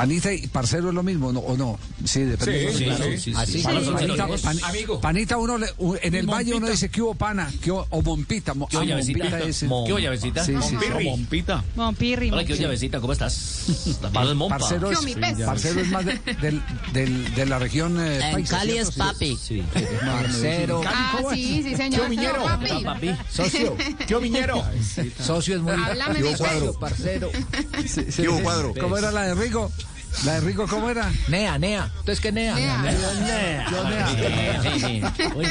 Panita y parcero es lo mismo, ¿no? ¿o no? Sí, depende. Sí, de- sí, sí, sí, Así, sí. Panita, Pan- amigo. Panita uno le- en el valle uno dice que hubo pana, que hubo- o mompita. mo- ¿Qué ah, hubo, llavecita? es el- Mo- ¿Qué hubo, llavecita? Sí, sí, sí. Mompita. Mompirri, Hola, ¿qué hubo, llavecita? ¿Cómo estás? Parcero es, parcero es más de, del- del- de la región eh, En paisa, Cali ¿cierto? es papi. Sí. Parcero. Ah, sí, sí, señor. Miñero? Papi. Papi. Socio, ¿qué Miñero? Socio es muy... Háblame mi cuadro? Parcero. ¿Qué hubo, cuadro? ¿Cómo era la de Rigo? ¿La de Rigo cómo era? Nea, Nea. ¿Entonces qué Nea? Nea. Yo, Nea. Sí, sí. Uy,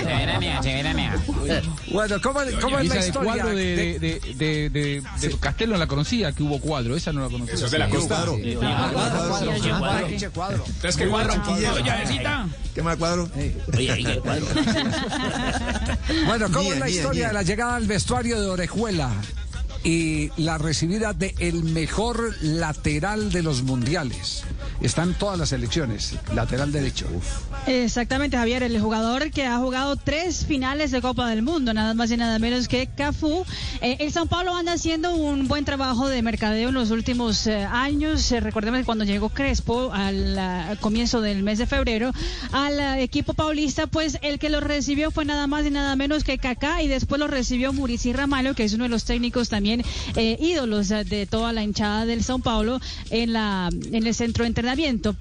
Bueno, ¿cómo, cómo es Esa la de historia? cuadro de, de- de, de, de, de- de Castelo no la conocía, que hubo cuadro, esa no la conocía. Eso es de la costa. Cuadro. Cuadro. Pinche cuadro. Entonces, ¿qué cuadro? ¿Qué más cuadro? Oye, ahí el cuadro. Bueno, ¿cómo es la historia de la llegada al vestuario de Orejuela y la recibida de el mejor lateral de los mundiales? Están todas las elecciones, lateral derecho. Exactamente, Javier, el jugador que ha jugado tres finales de Copa del Mundo, nada más y nada menos que Cafú. Eh, el Sao Paulo anda haciendo un buen trabajo de mercadeo en los últimos eh, años. Eh, recordemos que cuando llegó Crespo al comienzo del mes de febrero al equipo paulista, pues el que lo recibió fue nada más y nada menos que Kaká y después lo recibió Murici Ramalho, que es uno de los técnicos también ídolos de toda la hinchada del Sao Paulo en la en el centro de entrenamiento.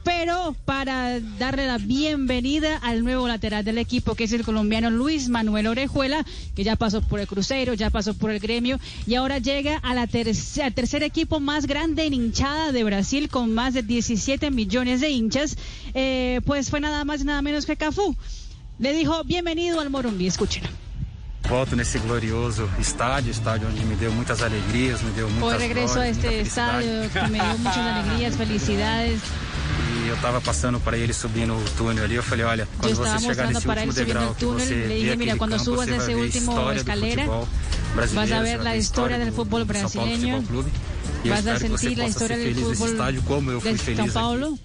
Pero para darle la bienvenida al nuevo lateral del equipo, que es el colombiano Luis Manuel Orejuela, que ya pasó por el Cruzeiro, ya pasó por el gremio y ahora llega a la tercer equipo más grande en hinchada de Brasil con más de 17 millones de hinchas. Eh, pues fue nada más y nada menos que Cafú. Le dijo bienvenido al Morumbi, escúchenlo. Volto nesse glorioso estádio, estádio onde me deu muitas alegrias, me deu Hoy muitas regreso a glórias, este estadio que me dio muchas alegrías, felicidades. E eu estava passando para ele subindo o túnel ali, eu falei, olha, Yo quando estaba você chegar mostrando nesse para él último subiendo degrau, el que túnel, você le vê dije, mira, aquele cuando campo, subas você vai ese ver a último história escalera, do futebol brasileiro, vas a ver a história do- São. Futebol Clube. E Vas a espero que você sentir estádio como eu fui feliz aqui. Paulo.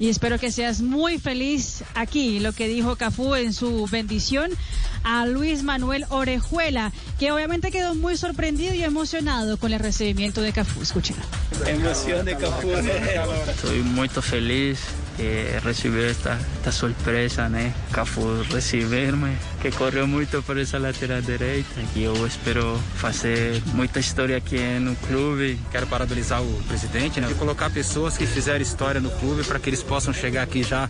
Y espero que seas muy feliz aquí, lo que dijo Cafú en su bendición a Luis Manuel Orejuela, que obviamente quedó muy sorprendido y emocionado con el recibimiento de Cafú. Escúchenlo. Estoy muy feliz de recibir esta, esta sorpresa, né? Cafu recibirme, que correu muito por essa lateral direita. E eu espero fazer muita história aqui no clube. Quero parabenizar o presidente, né? E colocar pessoas que fizeram história no clube para que eles possam chegar aqui já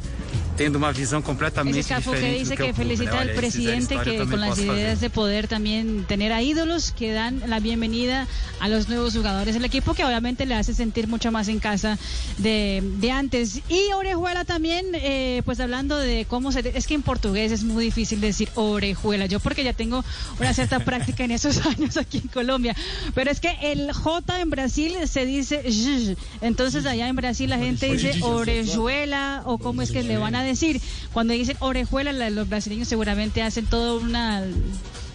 tendo uma visão completamente Ese diferente que dice que, que felicita al presidente que con las ideas de poder también tener a ídolos que dan la bienvenida a los nuevos jugadores. Del equipo que obviamente le hace sentir mucho más en casa de, de antes. Y Orejuela también, eh, pues hablando de cómo se... Es que en portugués es muy difícil decir Orejuela, yo porque ya tengo una cierta práctica en esos años aquí en Colombia, pero es que el J en Brasil se dice entonces allá en Brasil la gente dice Orejuela o cómo es que le van a decir. Cuando dicen Orejuela, la- los brasileños seguramente hacen todo una,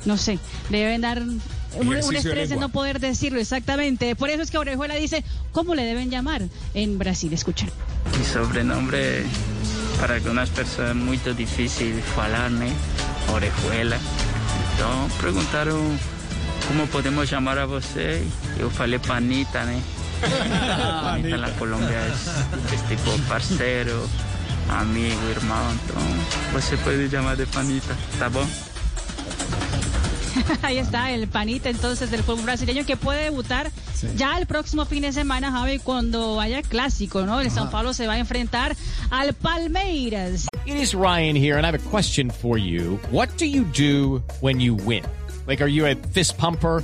no sé, deben dar un, un de estrés de lengua. no poder decirlo exactamente. Por eso es que Orejuela dice cómo le deben llamar en Brasil. Escuchen. Mi sobrenome para algumas pessoas é muito difícil falar, né? Orejuela. Então perguntaram como podemos chamar a você. Eu falei Panita, né? Panita na Colômbia é, é tipo parceiro, amigo, irmão. Então você pode chamar de Panita, tá bom? Ahí está el panita entonces del fútbol brasileño que puede debutar ya el próximo fin de semana, Javi, cuando haya clásico, ¿no? El Sao Paulo se va a enfrentar al Palmeiras. It is Ryan here, and I have a question for you. What do you do when you win? Like, are you a fist pumper?